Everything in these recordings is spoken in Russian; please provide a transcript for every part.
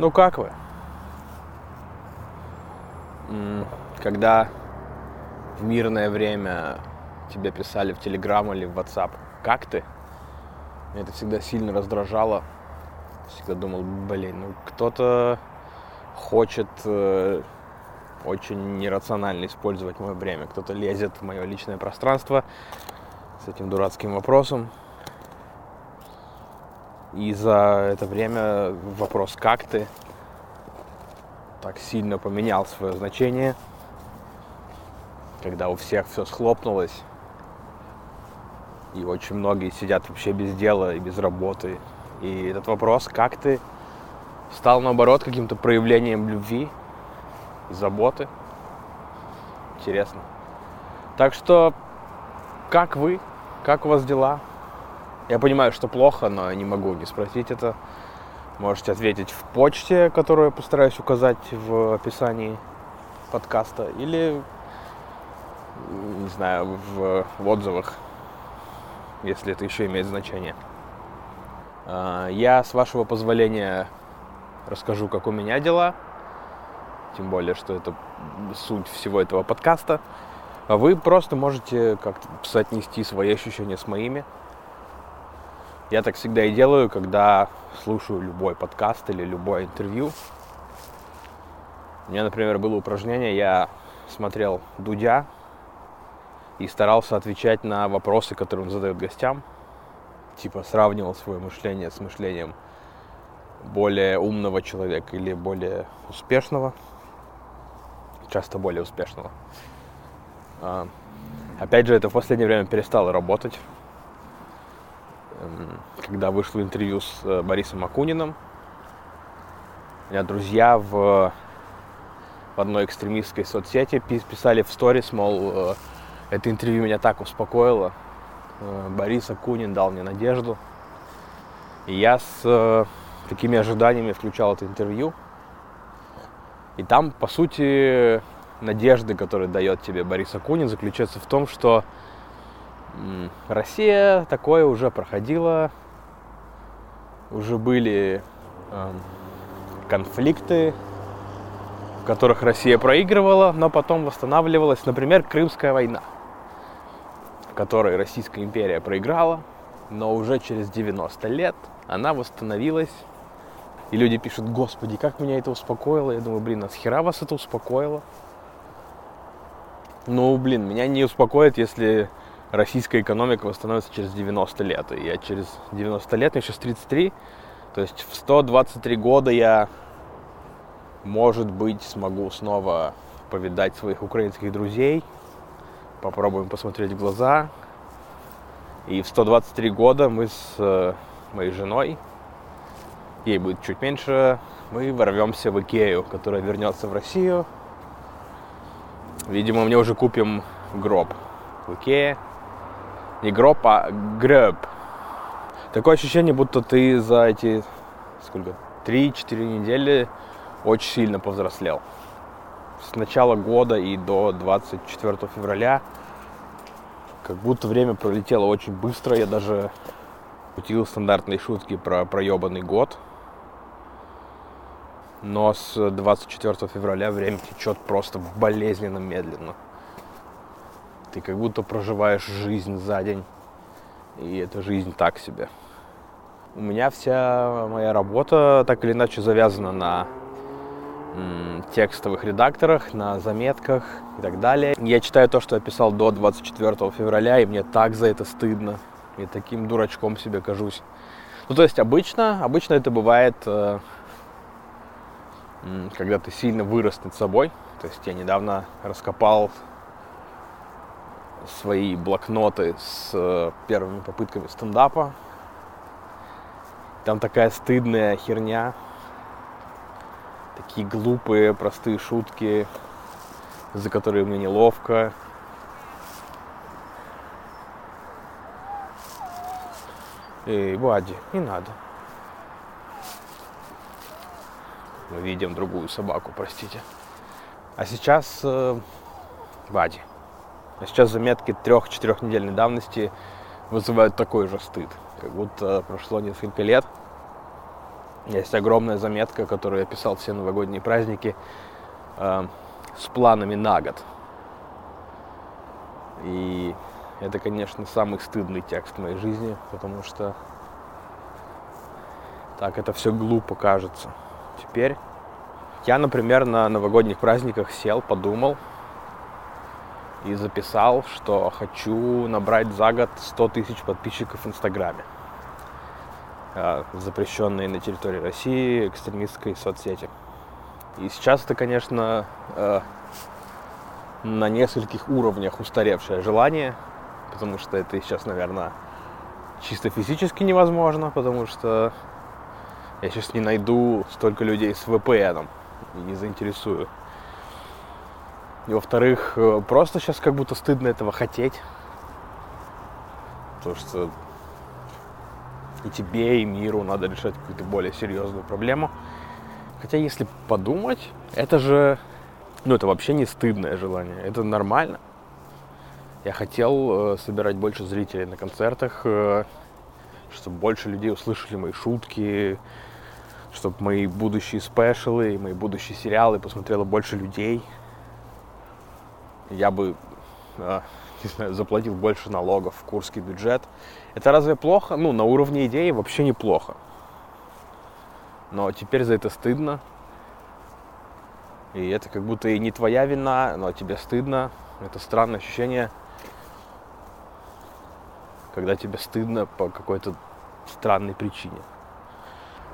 Ну как вы? Когда в мирное время тебе писали в Телеграм или в WhatsApp, как ты? Меня это всегда сильно раздражало. Всегда думал, блин, ну кто-то хочет э, очень нерационально использовать мое время. Кто-то лезет в мое личное пространство с этим дурацким вопросом. И за это время вопрос «как ты?» так сильно поменял свое значение, когда у всех все схлопнулось, и очень многие сидят вообще без дела и без работы. И этот вопрос «как ты?» стал наоборот каким-то проявлением любви заботы. Интересно. Так что, как вы? Как у вас дела? Я понимаю, что плохо, но я не могу не спросить это. Можете ответить в почте, которую я постараюсь указать в описании подкаста, или, не знаю, в, в отзывах, если это еще имеет значение. А, я, с вашего позволения, расскажу, как у меня дела. Тем более, что это суть всего этого подкаста. Вы просто можете как-то соотнести свои ощущения с моими. Я так всегда и делаю, когда слушаю любой подкаст или любое интервью. У меня, например, было упражнение, я смотрел Дудя и старался отвечать на вопросы, которые он задает гостям. Типа сравнивал свое мышление с мышлением более умного человека или более успешного. Часто более успешного. А, опять же, это в последнее время перестало работать когда вышло интервью с э, Борисом Акуниным. У меня друзья в, в одной экстремистской соцсети писали в сторис, мол, э, это интервью меня так успокоило. Э, Борис Акунин дал мне надежду. И я с такими ожиданиями включал это интервью. И там, по сути, надежды, которые дает тебе Борис Акунин, заключается в том, что Россия такое уже проходила, уже были э, конфликты, в которых Россия проигрывала, но потом восстанавливалась. Например, Крымская война, в которой Российская империя проиграла, но уже через 90 лет она восстановилась. И люди пишут, господи, как меня это успокоило. Я думаю, блин, а с хера вас это успокоило? Ну, блин, меня не успокоит, если российская экономика восстановится через 90 лет. И я через 90 лет, мне сейчас 33, то есть в 123 года я, может быть, смогу снова повидать своих украинских друзей, попробуем посмотреть в глаза. И в 123 года мы с э, моей женой, ей будет чуть меньше, мы ворвемся в Икею, которая вернется в Россию. Видимо, мне уже купим гроб в Икее. Не гроб, а греб. Такое ощущение, будто ты за эти, сколько, 3-4 недели очень сильно повзрослел. С начала года и до 24 февраля как будто время пролетело очень быстро. Я даже шутил стандартные шутки про проебанный год. Но с 24 февраля время течет просто болезненно медленно. Ты как будто проживаешь жизнь за день. И эта жизнь так себе. У меня вся моя работа так или иначе завязана на текстовых редакторах, на заметках и так далее. Я читаю то, что я писал до 24 февраля, и мне так за это стыдно. И таким дурачком себе кажусь. Ну, то есть обычно, обычно это бывает, э, когда ты сильно вырос над собой. То есть я недавно раскопал свои блокноты с э, первыми попытками стендапа. Там такая стыдная херня, такие глупые, простые шутки, за которые мне неловко. Эй, Вади, не надо. Мы видим другую собаку, простите. А сейчас э, Вади. А сейчас заметки трех-четырехнедельной давности вызывают такой же стыд. Как будто прошло несколько лет. Есть огромная заметка, которую я писал все новогодние праздники э, с планами на год. И это, конечно, самый стыдный текст в моей жизни, потому что так это все глупо кажется. Теперь я, например, на новогодних праздниках сел, подумал и записал, что хочу набрать за год 100 тысяч подписчиков в Инстаграме. А, запрещенной на территории России экстремистской соцсети. И сейчас это, конечно, э, на нескольких уровнях устаревшее желание, потому что это сейчас, наверное, чисто физически невозможно, потому что я сейчас не найду столько людей с VPN и не заинтересую. И во-вторых, э, просто сейчас как будто стыдно этого хотеть. Потому что и тебе, и миру надо решать какую-то более серьезную проблему. Хотя, если подумать, это же, ну, это вообще не стыдное желание, это нормально. Я хотел э, собирать больше зрителей на концертах, э, чтобы больше людей услышали мои шутки, чтобы мои будущие спешалы, мои будущие сериалы посмотрело больше людей. Я бы э, не знаю, заплатил больше налогов в курский бюджет. Это разве плохо? Ну, на уровне идеи вообще неплохо. Но теперь за это стыдно. И это как будто и не твоя вина, но тебе стыдно. Это странное ощущение, когда тебе стыдно по какой-то странной причине.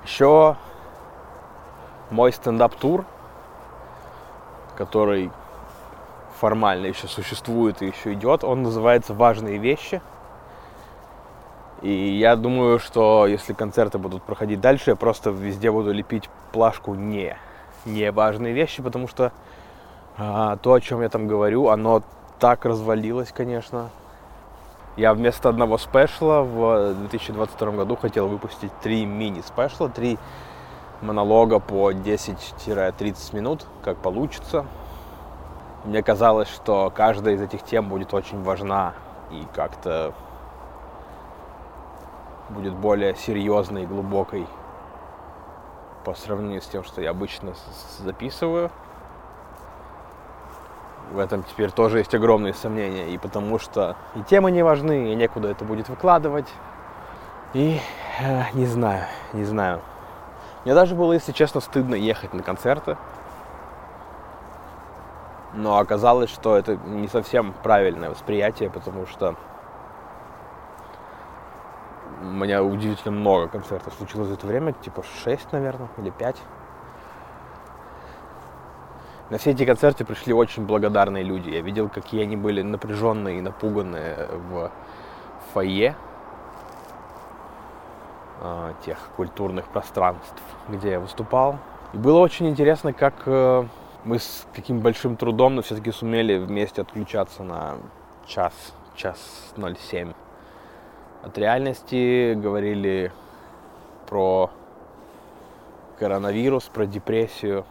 Еще мой стендап-тур, который формально еще существует и еще идет. Он называется «Важные вещи». И я думаю, что если концерты будут проходить дальше, я просто везде буду лепить плашку «не». Не важные вещи, потому что а, то, о чем я там говорю, оно так развалилось, конечно. Я вместо одного спешла в 2022 году хотел выпустить три мини-спешла, три монолога по 10-30 минут, как получится. Мне казалось, что каждая из этих тем будет очень важна и как-то будет более серьезной и глубокой по сравнению с тем, что я обычно записываю. В этом теперь тоже есть огромные сомнения, и потому что и темы не важны, и некуда это будет выкладывать. И э, не знаю, не знаю. Мне даже было, если честно, стыдно ехать на концерты, но оказалось, что это не совсем правильное восприятие, потому что у меня удивительно много концертов случилось за это время, типа 6, наверное, или 5. На все эти концерты пришли очень благодарные люди. Я видел, какие они были напряженные и напуганные в фойе а, тех культурных пространств, где я выступал. И было очень интересно, как э, мы с каким большим трудом, но все-таки сумели вместе отключаться на час, час 07 от реальности, говорили про коронавирус, про депрессию,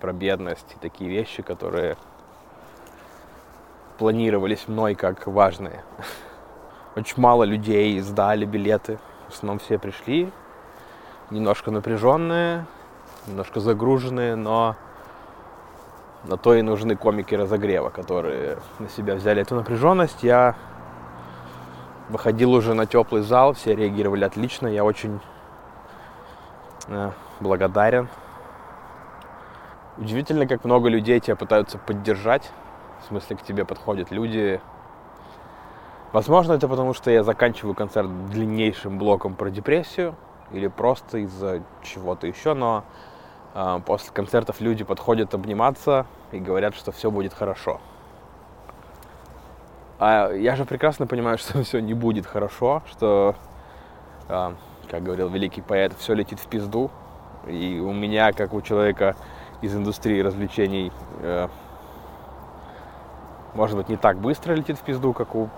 про бедность и такие вещи, которые планировались мной как важные. Очень мало людей сдали билеты, в основном все пришли, немножко напряженные, немножко загруженные, но на то и нужны комики разогрева, которые на себя взяли эту напряженность. Я выходил уже на теплый зал, все реагировали отлично, я очень э, благодарен. Удивительно, как много людей тебя пытаются поддержать, в смысле к тебе подходят люди. Возможно, это потому, что я заканчиваю концерт длиннейшим блоком про депрессию или просто из-за чего-то еще, но после концертов люди подходят обниматься и говорят, что все будет хорошо. А я же прекрасно понимаю, что все не будет хорошо, что, а, как говорил великий поэт, все летит в пизду. И у меня, как у человека из индустрии развлечений, э, может быть, не так быстро летит в пизду, как у,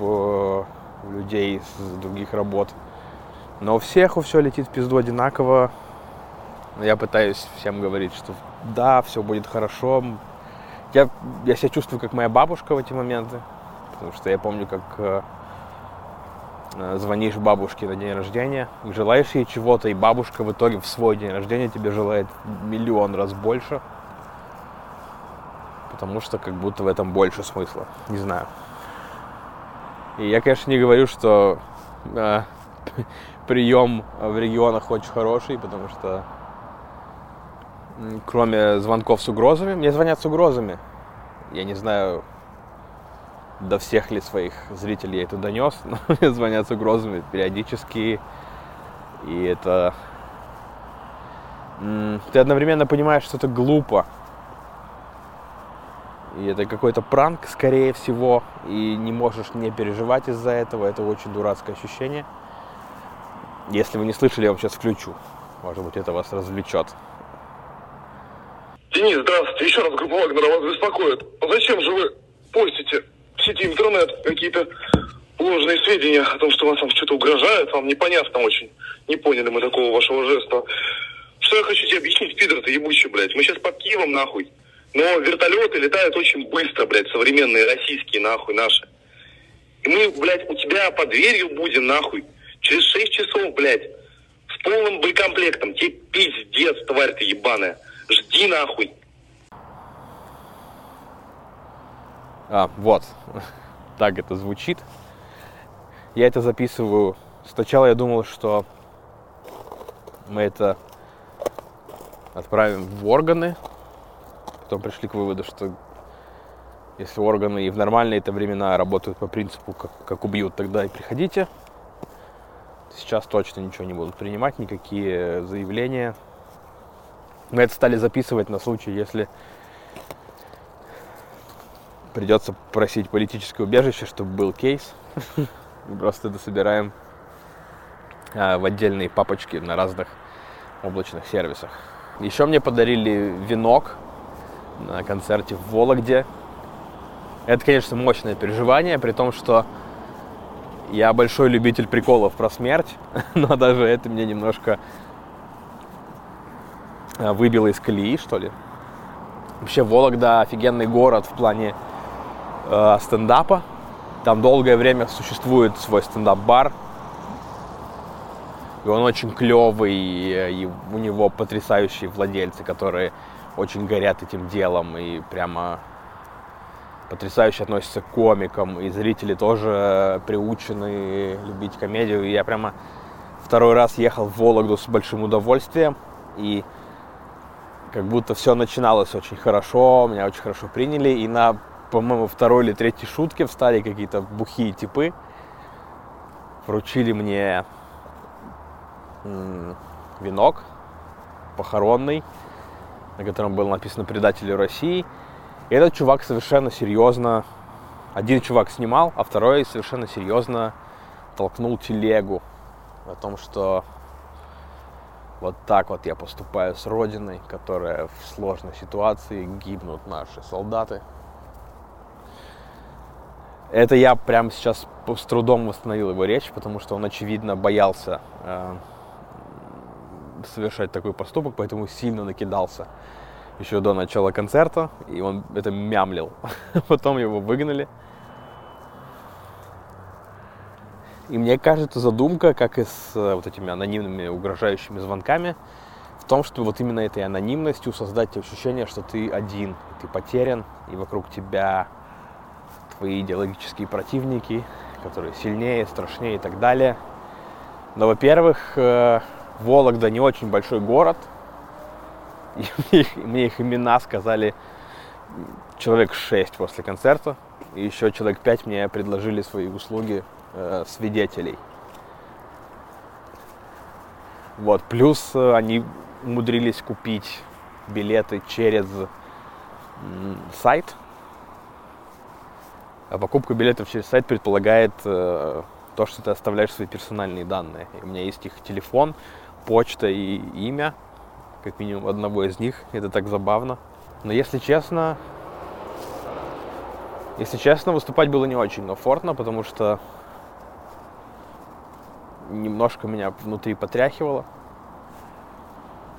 у людей из других работ. Но у всех у все летит в пизду одинаково, я пытаюсь всем говорить, что да, все будет хорошо. Я, я себя чувствую как моя бабушка в эти моменты, потому что я помню, как э, э, звонишь бабушке на день рождения, желаешь ей чего-то, и бабушка в итоге в свой день рождения тебе желает миллион раз больше, потому что как будто в этом больше смысла, не знаю. И я, конечно, не говорю, что э, прием в регионах очень хороший, потому что кроме звонков с угрозами, мне звонят с угрозами. Я не знаю, до всех ли своих зрителей я это донес, но мне звонят с угрозами периодически. И это... Ты одновременно понимаешь, что это глупо. И это какой-то пранк, скорее всего, и не можешь не переживать из-за этого. Это очень дурацкое ощущение. Если вы не слышали, я вам сейчас включу. Может быть, это вас развлечет. Денис, здравствуйте. Еще раз группа Вагнера вас беспокоит. А зачем же вы постите в сети интернет какие-то ложные сведения о том, что вас там что-то угрожает? Вам непонятно очень. Не поняли мы такого вашего жеста. Что я хочу тебе объяснить, пидор ты ебучий, блядь. Мы сейчас под Киевом, нахуй. Но вертолеты летают очень быстро, блядь, современные российские, нахуй, наши. И мы, блядь, у тебя под дверью будем, нахуй. Через 6 часов, блядь. С полным боекомплектом. Тебе пиздец, тварь ты ебаная. Жди нахуй. А, вот. Так это звучит. Я это записываю. Сначала я думал, что мы это отправим в органы. Потом пришли к выводу, что если органы и в нормальные это времена работают по принципу, как, как убьют, тогда и приходите. Сейчас точно ничего не будут принимать, никакие заявления. Мы это стали записывать на случай, если придется просить политическое убежище, чтобы был кейс. Просто это собираем а, в отдельные папочки на разных облачных сервисах. Еще мне подарили венок на концерте в Вологде. Это, конечно, мощное переживание, при том, что я большой любитель приколов про смерть, но даже это мне немножко выбило из колеи, что ли. Вообще Вологда офигенный город в плане э, стендапа. Там долгое время существует свой стендап-бар. И он очень клевый, и у него потрясающие владельцы, которые очень горят этим делом и прямо потрясающе относятся к комикам. И зрители тоже приучены любить комедию. И я прямо второй раз ехал в Вологду с большим удовольствием. И как будто все начиналось очень хорошо, меня очень хорошо приняли. И на по-моему, второй или третьей шутке встали какие-то бухие типы, вручили мне венок похоронный, на котором было написано «Предатели России». И этот чувак совершенно серьезно, один чувак снимал, а второй совершенно серьезно толкнул телегу о том, что вот так вот я поступаю с Родиной, которая в сложной ситуации гибнут наши солдаты. Это я прямо сейчас с трудом восстановил его речь, потому что он, очевидно, боялся э, совершать такой поступок, поэтому сильно накидался еще до начала концерта, и он это мямлил. Потом его выгнали. И мне кажется, задумка, как и с э, вот этими анонимными угрожающими звонками, в том, что вот именно этой анонимностью создать ощущение, что ты один, ты потерян, и вокруг тебя твои идеологические противники, которые сильнее, страшнее и так далее. Но, во-первых, э, Вологда не очень большой город. И мне, их, мне их имена сказали человек 6 после концерта. И еще человек 5 мне предложили свои услуги э, свидетелей. Вот, плюс э, они умудрились купить билеты через сайт а покупка билетов через сайт предполагает э, то, что ты оставляешь свои персональные данные. И у меня есть их телефон, почта и имя, как минимум одного из них. Это так забавно. Но если честно, если честно, выступать было не очень комфортно, потому что немножко меня внутри потряхивало.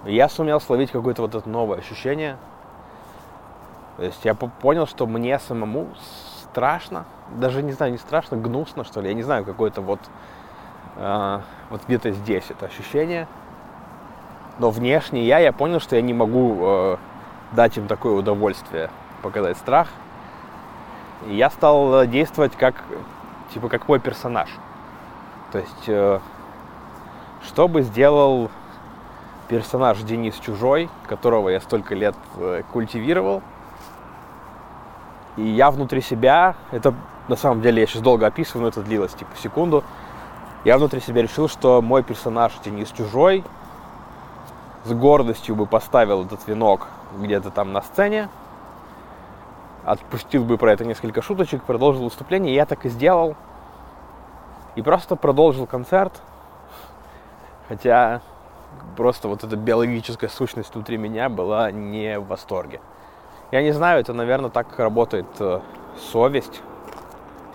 я сумел словить какое-то вот это новое ощущение. То есть я понял, что мне самому страшно, даже не знаю, не страшно, гнусно, что ли, я не знаю, какое-то вот э, вот где-то здесь это ощущение. Но внешне я, я понял, что я не могу э, дать им такое удовольствие, показать страх. И я стал действовать как, типа, как мой персонаж. То есть, э, что бы сделал персонаж Денис Чужой, которого я столько лет э, культивировал. И я внутри себя, это на самом деле я сейчас долго описываю, но это длилось типа секунду. Я внутри себя решил, что мой персонаж Денис Чужой с гордостью бы поставил этот венок где-то там на сцене, отпустил бы про это несколько шуточек, продолжил выступление. И я так и сделал. И просто продолжил концерт. Хотя просто вот эта биологическая сущность внутри меня была не в восторге. Я не знаю, это, наверное, так работает э, совесть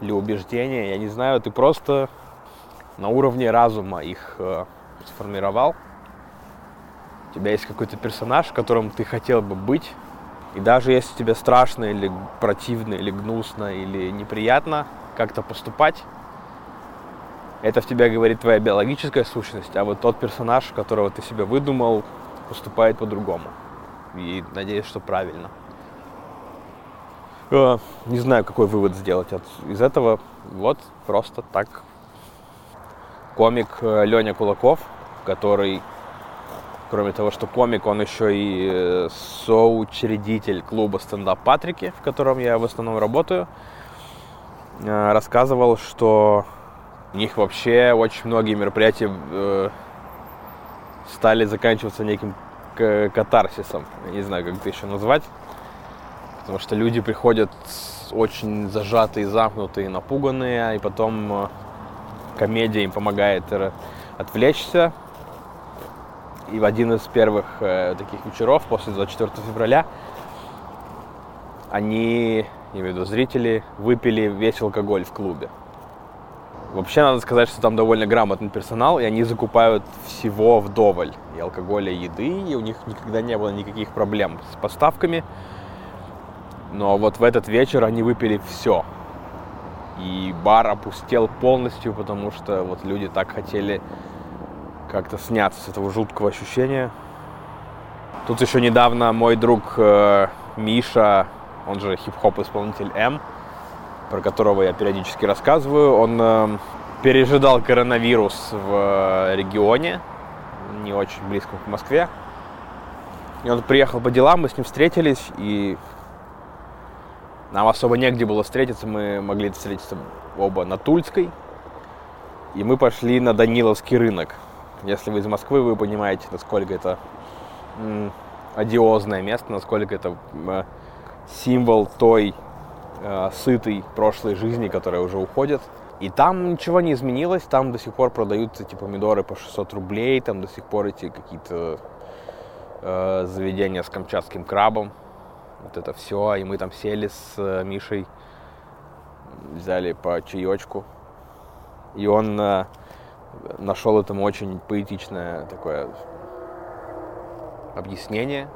или убеждение. Я не знаю, ты просто на уровне разума их э, сформировал. У тебя есть какой-то персонаж, которым ты хотел бы быть. И даже если тебе страшно или противно, или гнусно, или неприятно как-то поступать, это в тебя говорит твоя биологическая сущность, а вот тот персонаж, которого ты себе выдумал, поступает по-другому. И надеюсь, что правильно. Э, не знаю, какой вывод сделать от, из этого. Вот просто так. Комик э, Леня Кулаков, который, кроме того, что комик, он еще и э, соучредитель клуба стендап Патрики, в котором я в основном работаю, рассказывал, что у них вообще очень многие мероприятия э, стали заканчиваться неким катарсисом. Я не знаю, как это еще назвать. Потому что люди приходят очень зажатые, замкнутые, напуганные, и потом э, комедия им помогает отвлечься. И в один из первых э, таких вечеров после 24 февраля они, я имею в виду зрители, выпили весь алкоголь в клубе. Вообще надо сказать, что там довольно грамотный персонал, и они закупают всего вдоволь. И алкоголя, и еды, и у них никогда не было никаких проблем с поставками. Но вот в этот вечер они выпили все. И бар опустел полностью, потому что вот люди так хотели как-то сняться с этого жуткого ощущения. Тут еще недавно мой друг э, Миша, он же хип-хоп исполнитель М, про которого я периодически рассказываю, он э, пережидал коронавирус в э, регионе, не очень близко к Москве. И он приехал по делам, мы с ним встретились, и нам особо негде было встретиться, мы могли встретиться оба на Тульской, и мы пошли на Даниловский рынок. Если вы из Москвы, вы понимаете, насколько это одиозное место, насколько это м, символ той э, сытой прошлой жизни, которая уже уходит. И там ничего не изменилось, там до сих пор продаются эти помидоры по 600 рублей, там до сих пор эти какие-то э, заведения с камчатским крабом. Вот это все, и мы там сели с э, Мишей, взяли по чаечку. И он э, нашел этому очень поэтичное такое объяснение,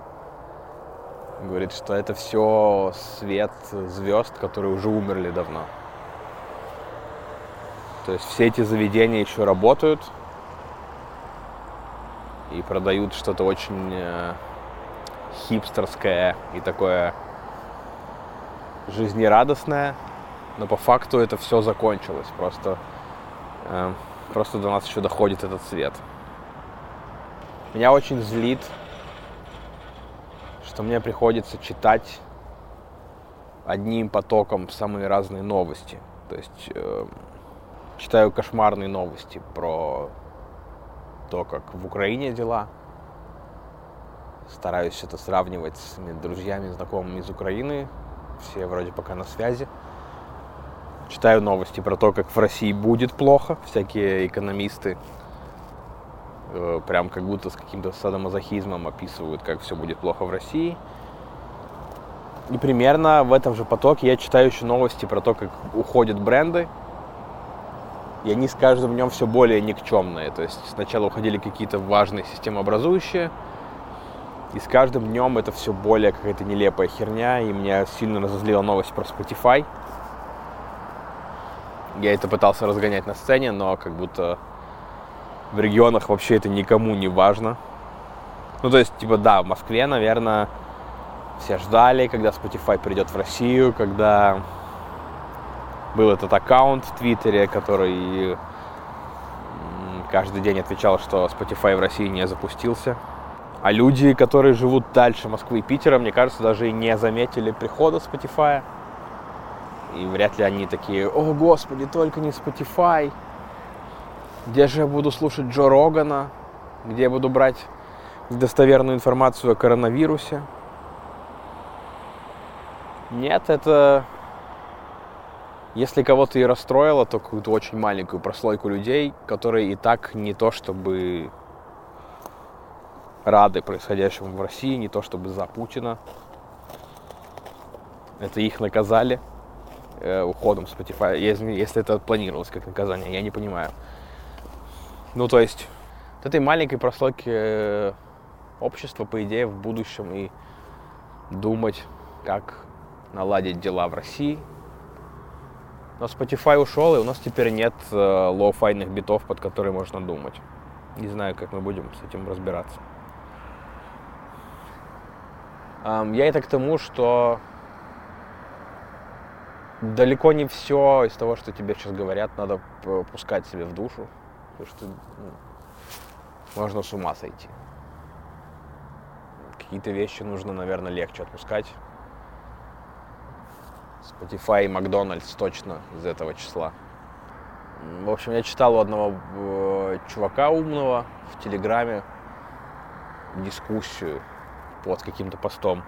Говорит, что это все свет звезд, которые уже умерли давно. То есть все эти заведения еще работают и продают что-то очень э, хипстерское и такое жизнерадостное, но по факту это все закончилось. Просто, э, просто до нас еще доходит этот свет. Меня очень злит что мне приходится читать одним потоком самые разные новости. То есть э, читаю кошмарные новости про то, как в Украине дела. Стараюсь это сравнивать с друзьями, знакомыми из Украины. Все вроде пока на связи. Читаю новости про то, как в России будет плохо. Всякие экономисты Э, прям как будто с каким-то садомазохизмом описывают, как все будет плохо в России. И примерно в этом же потоке я читаю еще новости про то, как уходят бренды. И они с каждым днем все более никчемные. То есть сначала уходили какие-то важные системообразующие, и с каждым днем это все более какая-то нелепая херня, и меня сильно разозлила новость про Spotify. Я это пытался разгонять на сцене, но как будто В регионах вообще это никому не важно. Ну, то есть, типа, да, в Москве, наверное, все ждали, когда Spotify придет в Россию, когда был этот аккаунт в Твиттере, который каждый день отвечал, что Spotify в России не запустился. А люди, которые живут дальше Москвы и Питера, мне кажется, даже и не заметили прихода Spotify. И вряд ли они такие, о господи, только не Spotify. Где же я буду слушать Джо Рогана? Где я буду брать достоверную информацию о коронавирусе? Нет, это... Если кого-то и расстроило, то какую-то очень маленькую прослойку людей, которые и так не то чтобы рады происходящему в России, не то чтобы за Путина. Это их наказали э, уходом Spotify, если, если это планировалось как наказание, я не понимаю. Ну, то есть, вот этой маленькой прослойки э, общества, по идее, в будущем и думать, как наладить дела в России. Но Spotify ушел, и у нас теперь нет э, lo-fi йных битов, под которые можно думать. Не знаю, как мы будем с этим разбираться. Я это к тому, что далеко не все из того, что тебе сейчас говорят, надо пускать себе в душу. Потому что ну, можно с ума сойти. Какие-то вещи нужно, наверное, легче отпускать. Spotify и Макдональдс точно из этого числа. В общем, я читал у одного э, чувака умного в Телеграме дискуссию под каким-то постом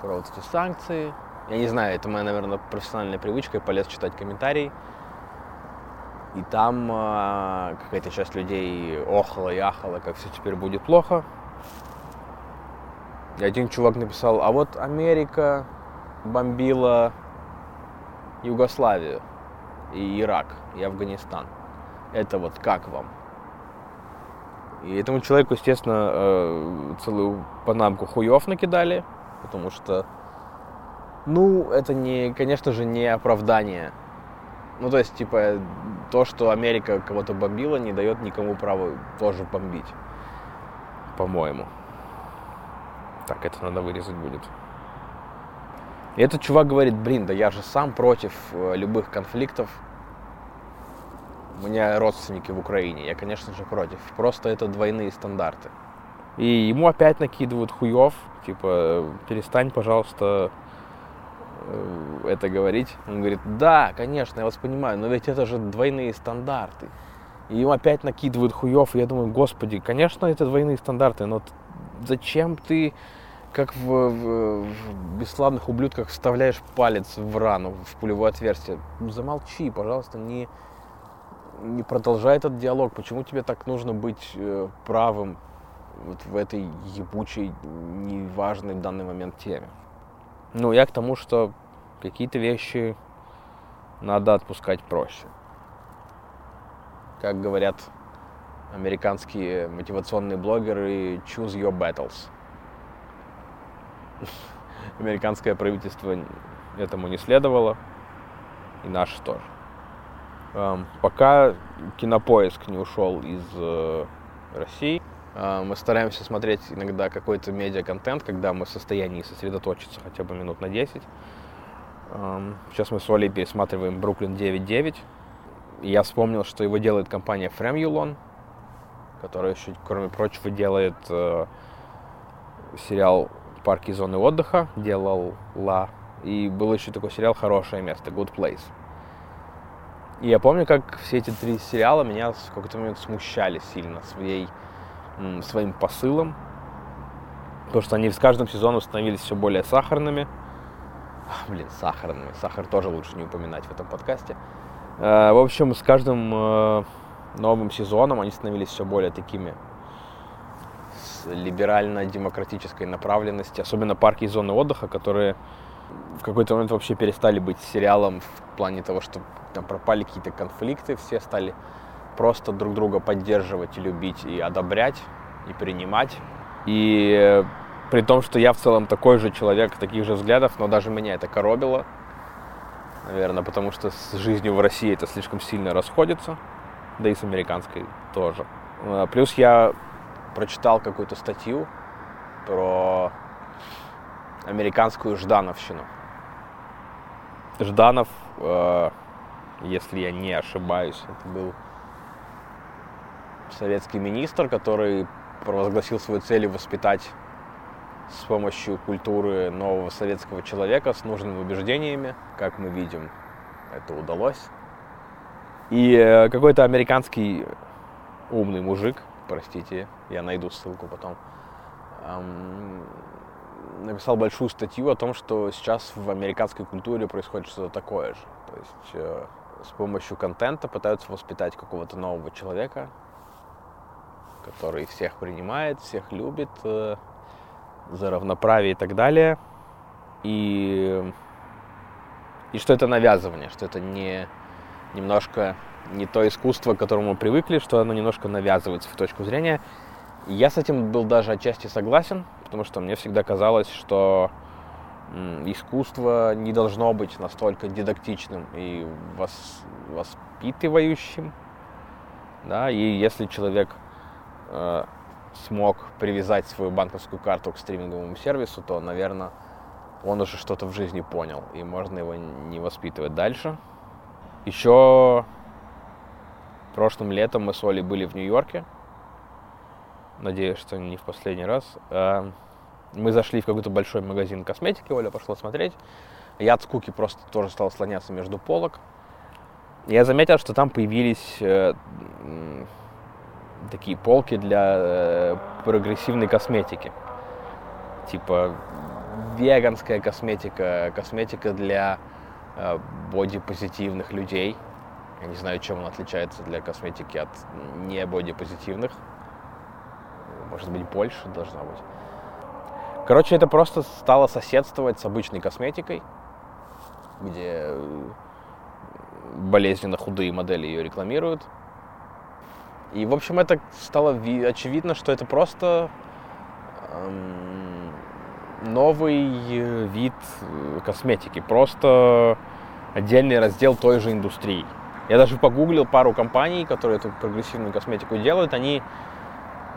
про вот эти санкции. Я не знаю, это моя, наверное, профессиональная привычка, я полез читать комментарии. И там э, какая-то часть людей охала и ахала, как все теперь будет плохо. И один чувак написал, а вот Америка бомбила Югославию и Ирак, и Афганистан. Это вот как вам? И этому человеку, естественно, э, целую панамку хуев накидали, потому что, ну, это не, конечно же, не оправдание. Ну, то есть, типа, то, что Америка кого-то бомбила, не дает никому права тоже бомбить, по-моему. Так, это надо вырезать будет. И этот чувак говорит, блин, да я же сам против э, любых конфликтов. У меня родственники в Украине, я, конечно же, против. Просто это двойные стандарты. И ему опять накидывают хуев, типа, перестань, пожалуйста, это говорить. Он говорит, да, конечно, я вас понимаю, но ведь это же двойные стандарты. И ему опять накидывают хуев, и я думаю, господи, конечно, это двойные стандарты, но зачем ты как в, в, в бесславных ублюдках вставляешь палец в рану, в пулевое отверстие. Замолчи, пожалуйста, не, не продолжай этот диалог. Почему тебе так нужно быть э, правым вот в этой ебучей, неважной в данный момент теме? Ну, я к тому, что какие-то вещи надо отпускать проще. Как говорят американские мотивационные блогеры, choose your battles – американское правительство этому не следовало, и наше тоже. Эм, пока кинопоиск не ушел из э, России, мы стараемся смотреть иногда какой-то медиа-контент, когда мы в состоянии сосредоточиться хотя бы минут на 10. Эм, сейчас мы с Олей пересматриваем «Бруклин 9.9». И я вспомнил, что его делает компания Фремюлон, которая еще, кроме прочего, делает э, сериал парке зоны отдыха делал Ла. И был еще такой сериал «Хорошее место», «Good Place». И я помню, как все эти три сериала меня в какой-то момент смущали сильно своей, своим посылом. Потому что они с каждым сезоном становились все более сахарными. Блин, сахарными. Сахар тоже лучше не упоминать в этом подкасте. Э, в общем, с каждым э, новым сезоном они становились все более такими либерально-демократической направленности, особенно парки и зоны отдыха, которые в какой-то момент вообще перестали быть сериалом в плане того, что там пропали какие-то конфликты, все стали просто друг друга поддерживать и любить, и одобрять, и принимать. И при том, что я в целом такой же человек, таких же взглядов, но даже меня это коробило, наверное, потому что с жизнью в России это слишком сильно расходится. да и с американской тоже. Э, плюс я прочитал какую-то статью про американскую Ждановщину. Жданов, э, если я не ошибаюсь, это был советский министр, который провозгласил свою цель воспитать с помощью культуры нового советского человека с нужными убеждениями. Как мы видим, это удалось. И э, какой-то американский умный мужик, простите, я найду ссылку потом, написал большую статью о том, что сейчас в американской культуре происходит что-то такое же. То есть э, с помощью контента пытаются воспитать какого-то нового человека, который всех принимает, всех любит, э, за равноправие и так далее. И, и что это навязывание, что это не немножко не то искусство, к которому мы привыкли, что оно немножко навязывается в точку зрения. Я с этим был даже отчасти согласен, потому что мне всегда казалось, что искусство не должно быть настолько дидактичным и вос, воспитывающим. Да, и если человек э, смог привязать свою банковскую карту к стриминговому сервису, то, наверное, он уже что-то в жизни понял, и можно его не воспитывать дальше. Еще прошлым летом мы с Олей были в Нью-Йорке. Надеюсь, что не в последний раз. А, мы зашли в какой-то большой магазин косметики, Оля пошла смотреть. Я от скуки просто тоже стал слоняться между полок. Я заметил, что там появились э, такие полки для э, прогрессивной косметики. Типа веганская косметика, косметика для э, бодипозитивных людей. Я не знаю, чем он отличается для косметики от не бодипозитивных. Может быть, больше должна быть. Короче, это просто стало соседствовать с обычной косметикой, где э, болезненно худые модели ее рекламируют. И, в общем, это стало очевидно, что это просто эм, новый вид э, косметики, просто отдельный раздел той же индустрии. Я даже погуглил пару компаний, которые эту прогрессивную косметику делают. Они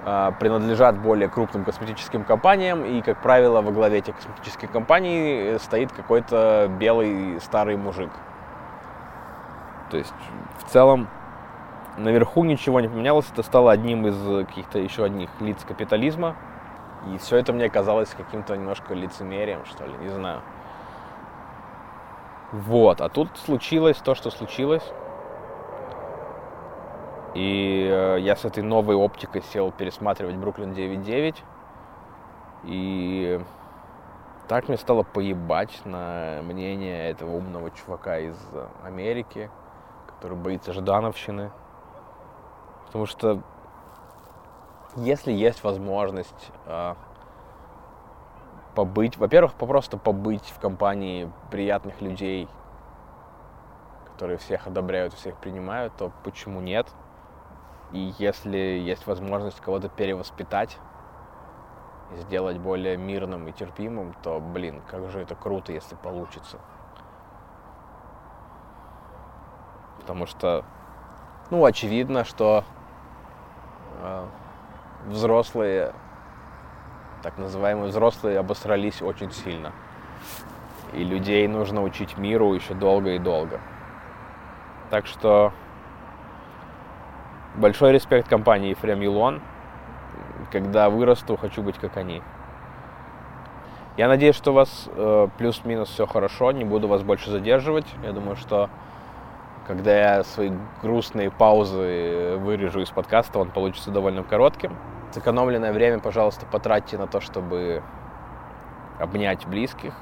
э, принадлежат более крупным косметическим компаниям, и, как правило, во главе этих косметических компаний стоит какой-то белый старый мужик. То есть, в целом, наверху ничего не поменялось, это стало одним из каких-то еще одних лиц капитализма. И все это мне казалось каким-то немножко лицемерием, что ли, не знаю. Вот, а тут случилось то, что случилось. И э, я с этой новой оптикой сел пересматривать Бруклин 9.9. И так мне стало поебать на мнение этого умного чувака из Америки, который боится Ждановщины. Потому что если есть возможность э, побыть, во-первых, просто побыть в компании приятных людей, которые всех одобряют, всех принимают, то почему нет? И если есть возможность кого-то перевоспитать сделать более мирным и терпимым, то, блин, как же это круто, если получится. Потому что, ну, очевидно, что взрослые, так называемые взрослые, обосрались очень сильно. И людей нужно учить миру еще долго и долго. Так что большой респект компании Ефрем Юлон. Когда вырасту, хочу быть как они. Я надеюсь, что у вас э, плюс-минус все хорошо, не буду вас больше задерживать. Я думаю, что когда я свои грустные паузы вырежу из подкаста, он получится довольно коротким. Сэкономленное время, пожалуйста, потратьте на то, чтобы обнять близких.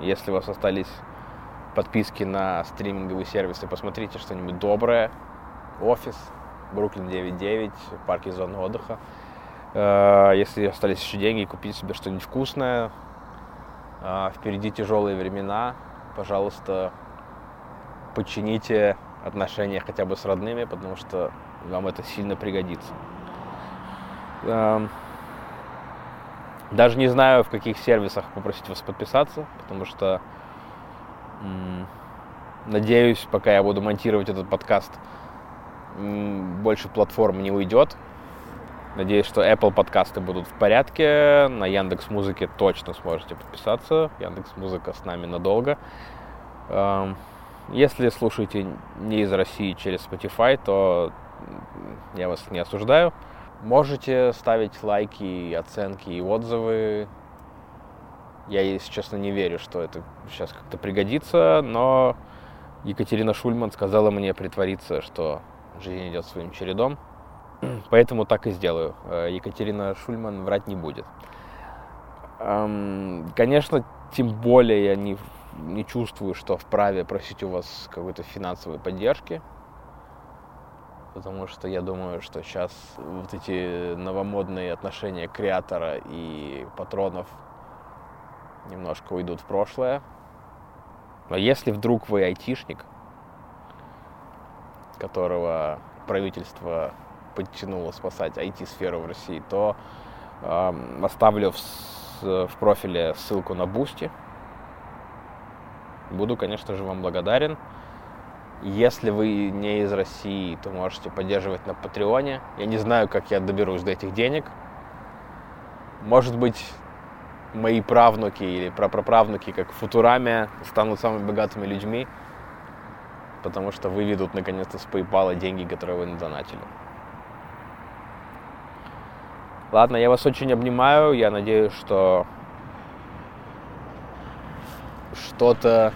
Если у вас остались подписки на стриминговые сервисы, посмотрите что-нибудь доброе. Офис, Бруклин 9.9, парки зоны отдыха. Э, если остались еще деньги, купите себе что-нибудь вкусное. Э, впереди тяжелые времена. Пожалуйста, почините отношения хотя бы с родными, потому что вам это сильно пригодится. Эм, даже не знаю, в каких сервисах попросить вас подписаться, потому что надеюсь, пока я буду монтировать этот подкаст, больше платформ не уйдет. Надеюсь, что Apple подкасты будут в порядке. На Яндекс Музыке точно сможете подписаться. Яндекс Музыка с нами надолго. Эм, если слушаете не из России через Spotify, то я вас не осуждаю. Можете ставить лайки, оценки и отзывы. Я, если честно, не верю, что это сейчас как-то пригодится, но Екатерина Шульман сказала мне притвориться, что жизнь идет своим чередом. Поэтому так и сделаю. Э, Екатерина Шульман врать не будет. Конечно, тем более я не, не чувствую, что вправе просить у вас какой-то финансовой поддержки. Потому что я думаю, что сейчас вот эти новомодные отношения креатора и патронов немножко уйдут в прошлое. Но если вдруг вы айтишник, которого правительство подтянуло спасать IT-сферу в России, то э, оставлю в, в профиле ссылку на Бусти. Буду, конечно же, вам благодарен. Если вы не из России, то можете поддерживать на Патреоне. Я не знаю, как я доберусь до этих денег. Может быть, мои правнуки или прапраправнуки, как Футураме, станут самыми богатыми людьми, потому что выведут наконец-то с PayPal деньги, которые вы надонатили. Ладно, я вас очень обнимаю. Я надеюсь, что что-то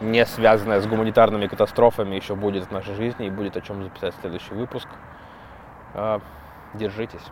не связанное с гуманитарными катастрофами еще будет в нашей жизни и будет о чем записать следующий выпуск. А, держитесь.